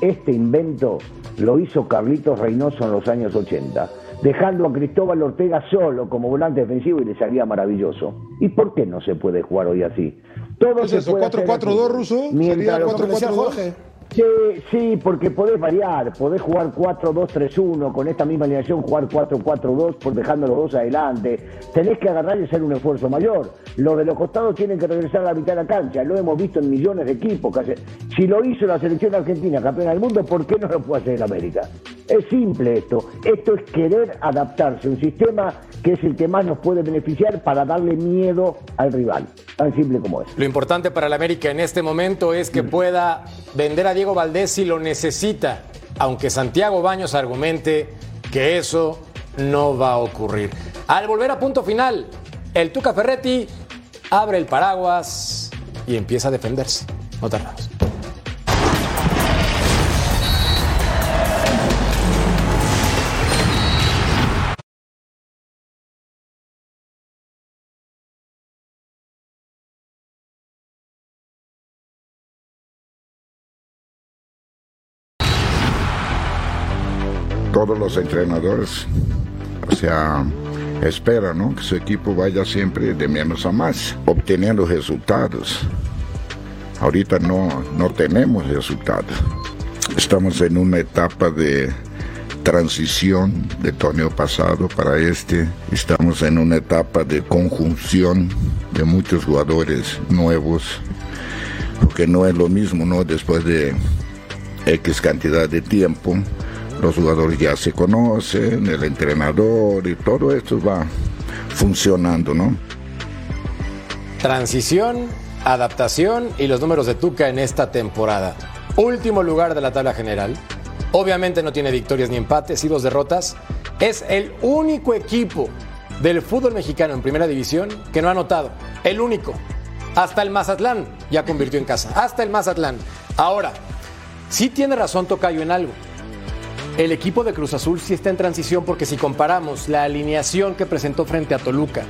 este invento lo hizo Carlitos Reynoso en los años 80, dejando a Cristóbal Ortega solo como volante defensivo y le salía maravilloso. ¿Y por qué no se puede jugar hoy así? Todo ¿Qué es se eso, puede hacer 4-4-2, así. Russo? Mientras ¿Sería los- Como decía 4-4-2? Sí, sí, porque podés variar, podés jugar 4-2-3-1, con esta misma alineación jugar 4-4-2 por dejando los dos adelante. Tenés que agarrar y hacer un esfuerzo mayor. Los de los costados tienen que regresar a la mitad de la cancha, lo hemos visto en millones de equipos. hace- Si lo hizo la selección argentina, campeona del mundo, ¿por qué no lo puede hacer el América? Es simple esto. Esto es querer adaptarse a un sistema que es el que más nos puede beneficiar para darle miedo al rival. Tan simple como es. Lo importante para el América en este momento es que pueda vender a Diego Valdés si lo necesita, aunque Santiago Baños argumente que eso no va a ocurrir. Al volver a punto final, el Tuca Ferretti abre el paraguas y empieza a defenderse. No tardamos. Todos los entrenadores, o sea, esperan ¿no? que su equipo vaya siempre de menos a más, obteniendo resultados. Ahorita no, no tenemos resultados. Estamos en una etapa de transición del torneo pasado para este. Estamos en una etapa de conjunción de muchos jugadores nuevos, porque no es lo mismo, ¿no? Después de X cantidad de tiempo, los jugadores ya se conocen, el entrenador y todo esto va funcionando, ¿no? Transición, adaptación y los números de Tuca en esta temporada. Último lugar de la tabla general. Obviamente no tiene victorias ni empates y dos derrotas. Es el único equipo del fútbol mexicano en primera división que no ha anotado. El único. Hasta el Mazatlán ya convirtió en casa. Hasta el Mazatlán. Ahora, sí tiene razón Tocayo en algo. El equipo de Cruz Azul sí está en transición porque si comparamos la alineación que presentó frente a Toluca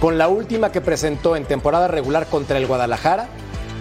con la última que presentó en temporada regular contra el Guadalajara,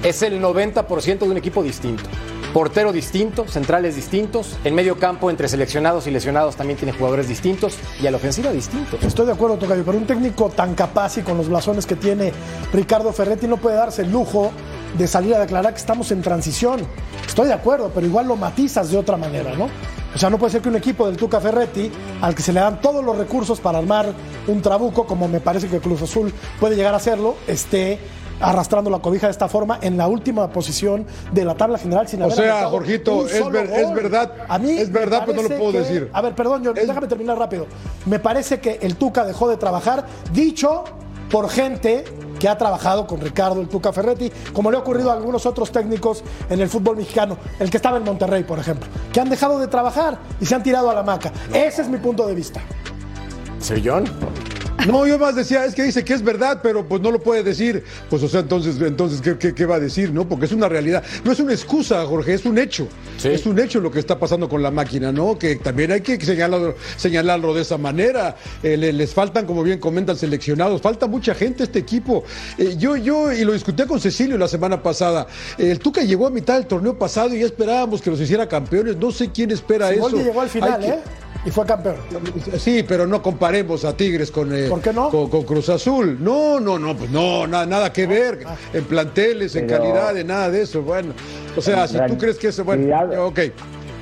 es el 90% de un equipo distinto. Portero distinto, centrales distintos, en medio campo entre seleccionados y lesionados también tiene jugadores distintos y a la ofensiva distintos. Estoy de acuerdo, Tocayo, pero un técnico tan capaz y con los blasones que tiene Ricardo Ferretti no puede darse el lujo de salir a declarar que estamos en transición. Estoy de acuerdo, pero igual lo matizas de otra manera, ¿no? O sea, no puede ser que un equipo del Tuca Ferretti, al que se le dan todos los recursos para armar un trabuco, como me parece que Cruz Azul puede llegar a hacerlo, esté arrastrando la cobija de esta forma en la última posición de la tabla general sin O haber sea, Jorgito, es ver- verdad, A mí es verdad, me pues no lo puedo que- decir. A ver, perdón, yo, Es- déjame terminar rápido. Me parece que el Tuca dejó de trabajar, dicho por gente que ha trabajado con Ricardo el Tuca Ferretti, como le ha ocurrido a algunos otros técnicos en el fútbol mexicano, el que estaba en Monterrey, por ejemplo, que han dejado de trabajar y se han tirado a la maca. Ese es mi punto de vista. ¿Sir John? No, yo más decía, es que dice que es verdad, pero pues no lo puede decir. Pues, o sea, entonces, entonces ¿qué, qué, qué va a decir, no? Porque es una realidad. No es una excusa, Jorge, es un hecho. Sí. Es un hecho lo que está pasando con la máquina, ¿no? Que también hay que señalarlo, señalarlo de esa manera. Eh, le- les faltan, como bien comentan, seleccionados. Falta mucha gente a este equipo. Eh, yo, yo, y lo discutí con Cecilio la semana pasada. eh, el Tuca llegó a mitad del torneo pasado y ya esperábamos que los hiciera campeones. No sé quién espera eso. Siboldi llegó al final, Hay que- ¿eh? Y fue campeón. Sí, pero no comparemos a Tigres con, eh, ¿Por qué no? con, con Cruz Azul. No, no, no, pues no, na- nada que ver. Ah. En planteles, en Pero- calidad, de nada de eso. Bueno, o sea, si tú crees que eso, bueno, ok.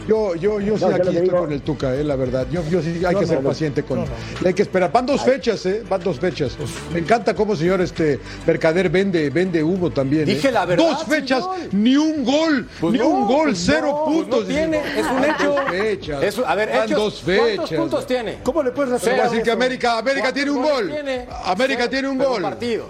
Yo, yo, yo sí No, aquí estoy digo- con el Tuca, eh, la verdad. Yo, yo sí hay No, que no, ser no. paciente con. No, no. y Hay que esperar. Van dos fechas, ¿eh? Van dos fechas. Me encanta cómo señor este Mercader vende, vende humo también. Dije ¿eh? la verdad, Dos fechas, señor. ni un gol, Pues ni no, un gol, pues cero no, pues puntos. no tiene, es un Van hecho. dos fechas. Es a ver, Van hechos, dos ¿Cuántos fechas. puntos tiene? ¿Cómo le puedes Se va a resolver decir que? América, América tiene un ¿Cuántos gol. tiene? América Cero, tiene un pero gol. Un partido.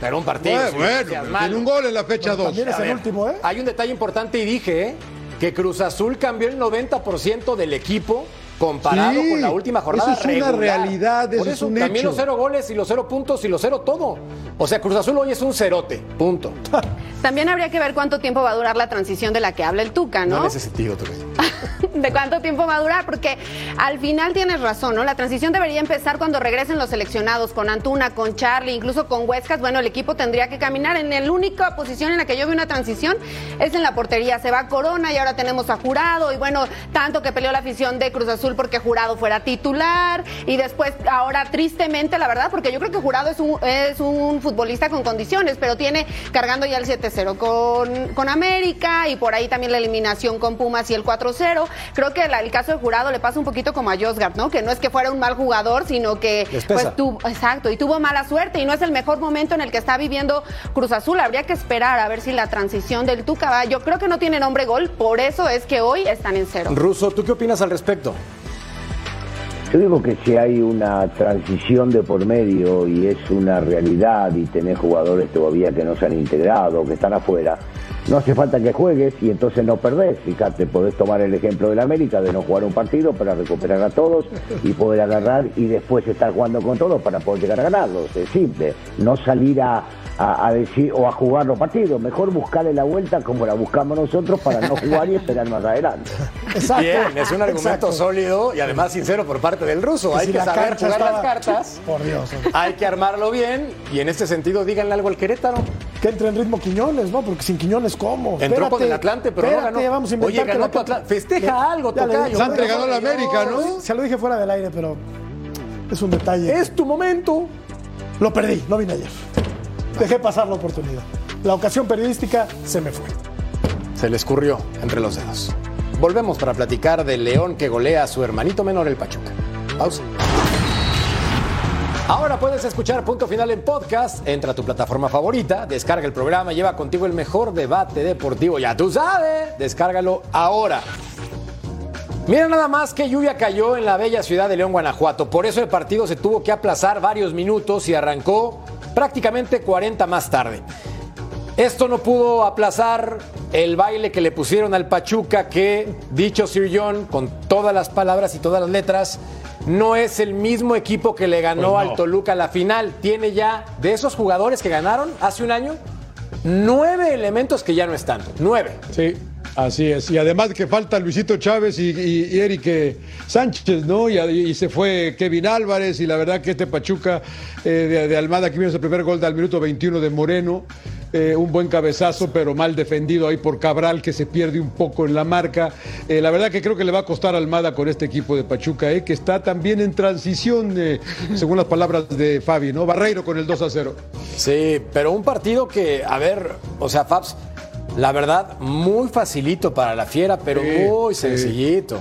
Pero un partido. Bueno, sí, bueno, tiene un gol en la fecha 2. También es el ver, último, ¿eh? Hay un detalle importante y dije ¿eh? Que Cruz Azul cambió el 90% del equipo comparado Sí, con la última jornada. eso es una realidad, eso Por es eso un también hecho. los cero goles y los cero puntos y los cero todo. O sea, Cruz Azul hoy es un cerote. Punto. *laughs* También habría que ver cuánto tiempo va a durar la transición de la que habla el Tuca, No, ¿no? en ese sentido, tú ves. *laughs* de cuánto tiempo va a durar, porque al final tienes razón, ¿no? La transición debería empezar cuando regresen los seleccionados, con Antuna, con Charlie, incluso con Huescas. Bueno, el equipo tendría que caminar. En la única posición en la que yo veo una transición es en la portería. Se va Corona y ahora tenemos a Jurado. Y bueno, tanto que peleó la afición de Cruz Azul porque Jurado fuera titular. Y después, ahora tristemente, la verdad, porque yo creo que Jurado es un, es un futbolista con condiciones, pero tiene cargando ya el 7-0 con, con América y por ahí también la eliminación con Pumas y el 4-0. Creo que la- el caso de Jurado le pasa un poquito como a Josgard, ¿no? Que no es que fuera un mal jugador, sino que pues tuvo, exacto, y tuvo mala suerte y no es el mejor momento en el que está viviendo Cruz Azul. Habría que esperar a ver si la transición del Tuca va. Yo creo que no tiene nombre gol, por eso es que hoy están en cero. Ruso, ¿tú qué opinas al respecto? Yo digo que si hay una transición de por medio y es una realidad y tenés jugadores todavía que no se han integrado, que están afuera, no hace falta que juegues y entonces no perdés. Fíjate, podés tomar el ejemplo del América de no jugar un partido para recuperar a todos y poder agarrar y después estar jugando con todos para poder llegar a ganarlos. Es simple, no salir a, a- a decir o a jugar los partidos, mejor buscarle la vuelta como la buscamos nosotros para no jugar y esperar más adelante. Exacto. Bien, es un argumento Exacto. sólido y además sincero por parte del ruso. Hay si que saber jugar las cartas. Por Dios. Hay que armarlo bien y en este sentido díganle algo al Querétaro. Que entre en ritmo Quiñones, ¿no? Porque sin Quiñones, ¿cómo? Entró con Espérate, el Atlante, pero no espérate, ganó. Vamos a inventar Oye, que ganó tu Atlante. Festeja algo, tocayo. dije, Santre ya ganó la América, ¿no? Se lo dije fuera del aire, pero es un detalle. Es tu momento. Lo perdí, no vine ayer. Dejé pasar la oportunidad. La ocasión periodística se me fue. Se le escurrió entre los dedos. Volvemos para platicar del León que golea a su hermanito menor, el Pachuca. Pausa. Ahora puedes escuchar Punto Final en podcast. Entra a tu plataforma favorita, descarga el programa, lleva contigo el mejor debate deportivo. Ya tú sabes, descárgalo ahora. Mira nada más que lluvia cayó en la bella ciudad de León, Guanajuato. Por eso el partido se tuvo que aplazar varios minutos y arrancó prácticamente 40 más tarde. Esto no pudo aplazar el baile que le pusieron al Pachuca, que, dicho Sir John, con todas las palabras y todas las letras, no es el mismo equipo que le ganó Pues no. al Toluca la final. Tiene ya, de esos jugadores que ganaron hace un año, nueve elementos que ya no están. Nueve. Sí, así es. Y además que falta Luisito Chávez y, y, Eric eh, Sánchez, ¿no? Y, se fue Kevin Álvarez y la verdad que este Pachuca eh, de, Almada, aquí vimos el primer gol del minuto 21 de Moreno. eh, un buen cabezazo, pero mal defendido ahí por Cabral, que se pierde un poco en la marca. La verdad que creo que le va a costar Almada con este equipo de Pachuca, eh, que está también en transición, según las palabras de Fabi, ¿no? Barreiro con el 2 a 0. Sí, pero un partido que, a ver, o sea, Fabs, la verdad, muy facilito para la fiera, pero Sí, muy sencillito.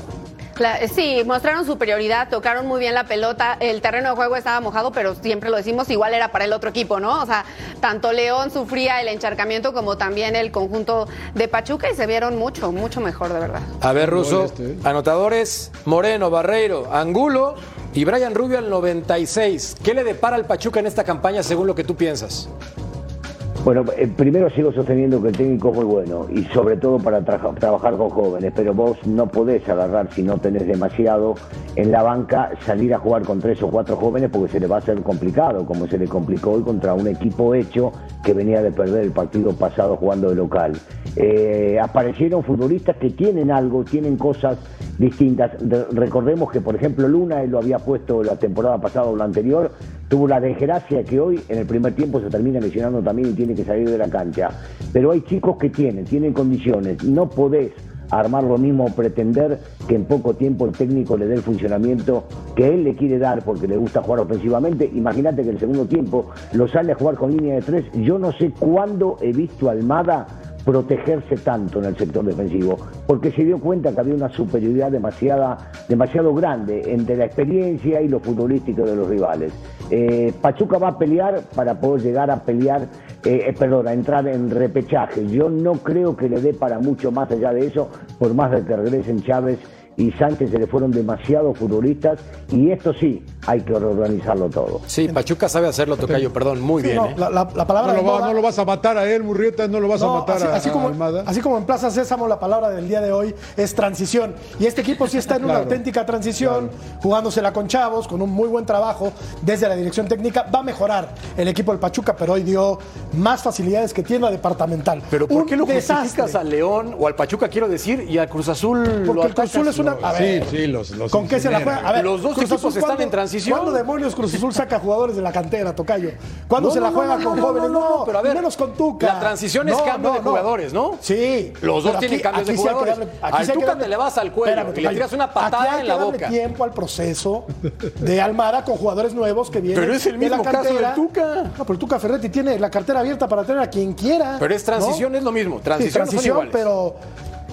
Sí, mostraron superioridad, tocaron muy bien la pelota, el terreno de juego estaba mojado, pero siempre lo decimos, igual era para el otro equipo, ¿no? O sea, tanto León sufría el encharcamiento como también el conjunto de Pachuca y se vieron mucho, mucho mejor, de verdad. A ver, Russo, este, ¿eh? anotadores, Moreno, Barreiro, Angulo y Brian Rubio al 96. ¿Qué le depara al Pachuca en esta campaña según lo que tú piensas? Bueno, eh, primero sigo sosteniendo que el técnico es muy bueno y sobre todo para tra- trabajar con jóvenes, pero vos no podés agarrar si no tenés demasiado en la banca, salir a jugar con tres o cuatro jóvenes porque se le va a hacer complicado, como se le complicó hoy contra un equipo hecho que venía de perder el partido pasado jugando de local. Eh, aparecieron futbolistas que tienen algo, tienen cosas distintas. De- recordemos que, por ejemplo, Luna, él lo había puesto la temporada pasada o la anterior, tuvo la desgracia que hoy en el primer tiempo se termina lesionando también y tiene que salir de la cancha. Pero hay chicos que tienen, tienen condiciones. No podés armar lo mismo o pretender que en poco tiempo el técnico le dé el funcionamiento que él le quiere dar porque le gusta jugar ofensivamente. Imagínate que el segundo tiempo lo sale a jugar con línea de tres. Yo no sé cuándo he visto a Almada protegerse tanto en el sector defensivo, porque se dio cuenta que había una superioridad demasiada, demasiado grande entre la experiencia y lo futbolístico de los rivales. Eh, Pachuca va a pelear para poder llegar a pelear, eh, eh, perdón, a entrar en repechaje. Yo no creo que le dé para mucho más allá de eso, por más de que regresen Chávez y Sánchez se le fueron demasiados futbolistas y esto sí, hay que reorganizarlo todo. Sí, Pachuca sabe hacerlo, Tocayo, perdón, muy Sí, bien. no, ¿eh? la, la- la palabra No lo, de va- moda- no lo vas a matar a él, Murrieta, no lo vas a matar así, a, así a como, Almada. así como en Plaza Sésamo la palabra del día de hoy es transición. Y este equipo sí está en una Claro. auténtica transición, jugándosela con chavos, con un muy buen trabajo desde la dirección técnica. Va a mejorar el equipo del Pachuca, pero hoy dio más facilidades que tienda departamental. Pero ¿por Un qué lo desastre. justificas al León o al Pachuca, quiero decir, y al Cruz Azul lo Porque el Cruz Azul es una. No. A ver, Sí, sí, los, los ¿Con qué se la juega? A ver, Los dos Cruz equipos están ¿cuándo- en transición. ¿Cuándo demonios Cruz Azul saca jugadores de la cantera, Tocayo? ¿Cuándo No, se la juega no, con jóvenes? no, No, no, pero a ver, menos con Tuca. la transición es cambio de jugadores, ¿no? Sí. Los dos tienen cambios de jugadores. darle- Al Tuca te le vas al cuello y le tiras una patada Aquí hay en que la darle boca. tiempo al proceso de Almada con jugadores nuevos que vienen Pero es el de la mismo caso cantera. del Tuca. No, pero Tuca Ferretti tiene la cartera abierta para tener a quien quiera. Pero es transición, es lo mismo. Transición, transición, pero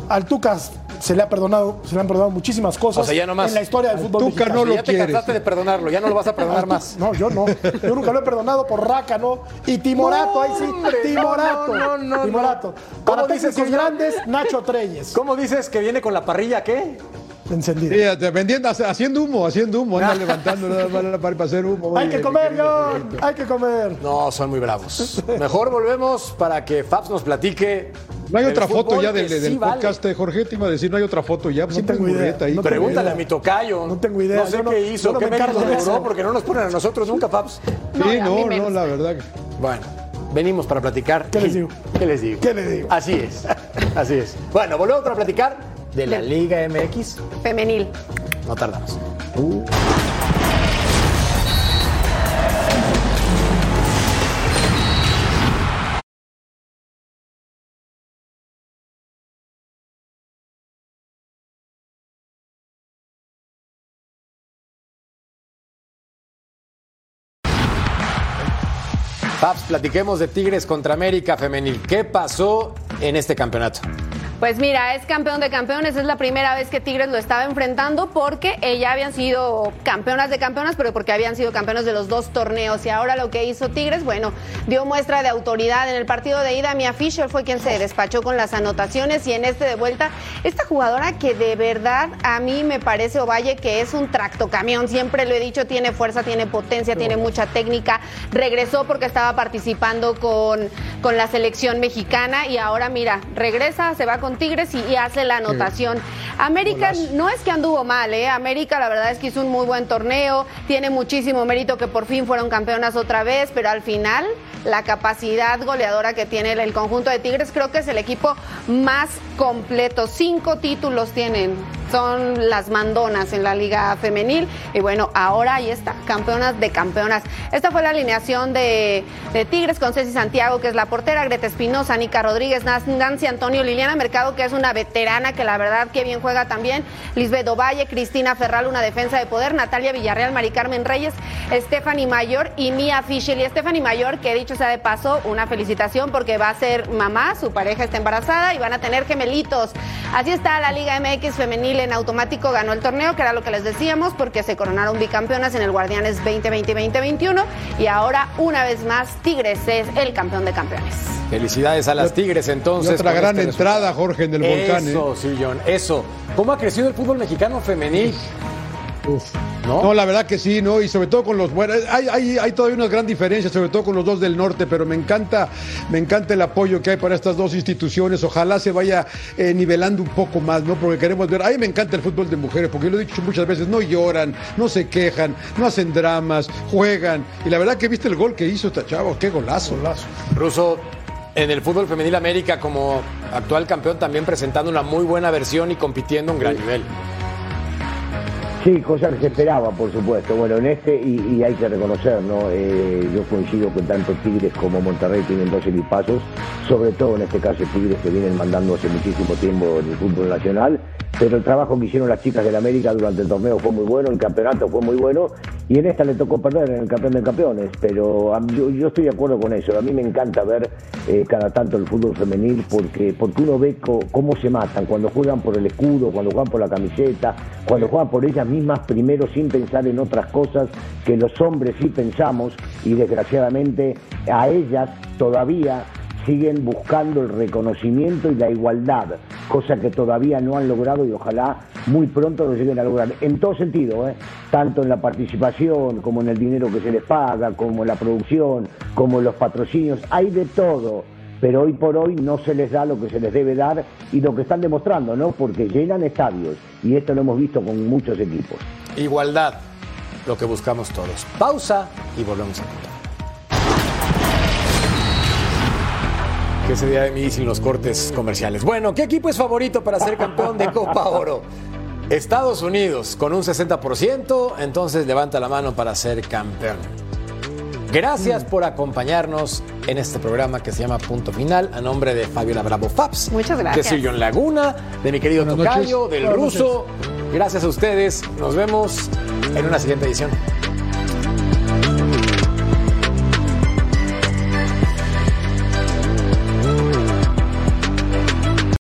al Tuca se le ha perdonado, se le han perdonado muchísimas cosas O sea, ya nomás. en la historia del fútbol Tuca mexicano. no lo ya te cansaste de perdonarlo, ya no lo vas a perdonar más. No, yo no. Yo nunca lo he perdonado por Rácano y Timorato, No, ahí sí. Timorato. no, no, no, no. Timorato. ¿Cómo Para dices que grandes, Nacho Treyes. ¿Cómo dices que viene con la parrilla qué? Encendido. Fíjate, vendiendo, haciendo humo, haciendo humo, anda *laughs* levantando nada más para, para hacer humo. Hay Oye, que comer, John. Hay que comer. No, son muy bravos. Mejor volvemos para que Fabs nos platique. No hay otra foto ya del, sí del vale. podcast de Jorge, te iba a decir, no hay otra foto ya, siempre tengo idea, ahí. no tengo Pregúntale idea. a mi tocayo. No tengo idea, No sé yo no- qué hizo, no qué me eso. porque no nos ponen a nosotros nunca, Fabs. No, Sí, no, no, la verdad. Bueno, venimos para platicar. ¿Qué les digo? ¿Qué les digo? ¿Qué les digo? Así es, *laughs* así es. Bueno, volvemos para platicar de la Liga MX. Femenil. No tardamos. Paps, platiquemos de Tigres contra América Femenil. ¿Qué pasó en este campeonato? Pues mira, es campeón de campeones, es la primera vez que Tigres lo estaba enfrentando porque ya habían sido campeonas de campeonas, pero porque habían sido campeones de los dos torneos. Y ahora lo que hizo Tigres, bueno, dio muestra de autoridad. En el partido de ida, Mia Fisher fue quien se despachó con las anotaciones y en este de vuelta, esta jugadora que de verdad a mí me parece, Ovalle, que es un tractocamión, siempre lo he dicho, tiene fuerza, tiene potencia, tiene mucha técnica. Regresó porque estaba participando con, con la selección mexicana y ahora mira, regresa, se va con Tigres y, y hace la anotación. América no es que anduvo mal, ¿eh? América la verdad es que hizo un muy buen torneo, tiene muchísimo mérito que por fin fueron campeonas otra vez, pero al final la capacidad goleadora que tiene el conjunto de Tigres creo que es el equipo más completo. Cinco títulos tienen son las mandonas en la liga femenil. Y bueno, ahora ahí está, campeonas de campeonas. Esta fue la alineación de, de Tigres con Ceci Santiago, que es la portera, Greta Espinosa, Nica Rodríguez, Nancy Antonio, Liliana Mercado, que es una veterana que la verdad que bien juega también, Lisbeth Ovalle, Cristina Ferral, una defensa de poder, Natalia Villarreal, Mari Carmen Reyes, Stephanie Mayor y Mia Fischel. Y Stephanie Mayor, que dicho sea de paso, una felicitación porque va a ser mamá, su pareja está embarazada y van a tener gemelitos. Así está la Liga MX femenil en automático, ganó el torneo, que era lo que les decíamos, porque se coronaron bicampeonas en el Guardianes 2020-2021 y ahora una vez más Tigres es el campeón de campeones. Felicidades a las Tigres entonces. otra gran este entrada, Jorge, en el volcán. Eso, ¿eh? sí, John, eso. ¿Cómo ha crecido el fútbol mexicano femenil? ¿No? la verdad que sí, ¿no? Y sobre todo con los buenos. Hay, hay, hay, todavía unas gran diferencias, sobre todo con los dos del norte, pero me encanta, me encanta el apoyo que hay para estas dos instituciones. Ojalá se vaya eh, nivelando un poco más, ¿no? Porque queremos ver. A mí me encanta el fútbol de mujeres, porque yo lo he dicho muchas veces, no lloran, no se quejan, no hacen dramas, juegan. Y la verdad que viste el gol que hizo esta chavo, qué golazo. golazo. Ruso, en el fútbol femenil América como actual campeón también presentando una muy buena versión y compitiendo a un gran nivel. Sí, cosa que se esperaba, por supuesto. Bueno, en este, y, hay que reconocer, ¿no? Eh, yo coincido con tanto Tigres como Monterrey tienen dos equipazos, sobre todo en este caso Tigres que vienen mandando hace muchísimo tiempo en el fútbol nacional, pero el trabajo que hicieron las chicas del América durante el torneo fue muy bueno, el campeonato fue muy bueno, y en esta le tocó perder en el campeón de campeones, pero yo, estoy de acuerdo con eso. A mí me encanta ver eh, cada tanto el fútbol femenil porque, porque uno ve cómo se matan cuando juegan por el escudo, cuando juegan por la camiseta, cuando juegan por ellas mismas primero sin pensar en otras cosas que los hombres sí pensamos y desgraciadamente a ellas todavía siguen buscando el reconocimiento y la igualdad, cosa que todavía no han logrado y ojalá muy pronto lo lleguen a lograr. En todo sentido, ¿eh? tanto en la participación como en el dinero que se les paga, como en la producción, como en los patrocinios, hay de todo. Pero hoy por hoy no se les da lo que se les debe dar y lo que están demostrando, ¿no? Porque llenan estadios y esto lo hemos visto con muchos equipos. Igualdad, lo que buscamos todos. Pausa y volvemos a contar. Que ese día de mí sin los cortes comerciales. Bueno, ¿qué equipo es favorito para ser campeón de Copa Oro? Estados Unidos con un 60%, entonces levanta la mano para ser campeón. Gracias por acompañarnos en este programa que se llama Punto Final, a nombre de Fabio Bravo Fabs. Muchas gracias. De Silvio Laguna, de mi querido Tocayo, del Ruso. Gracias a ustedes. Nos vemos en una siguiente edición.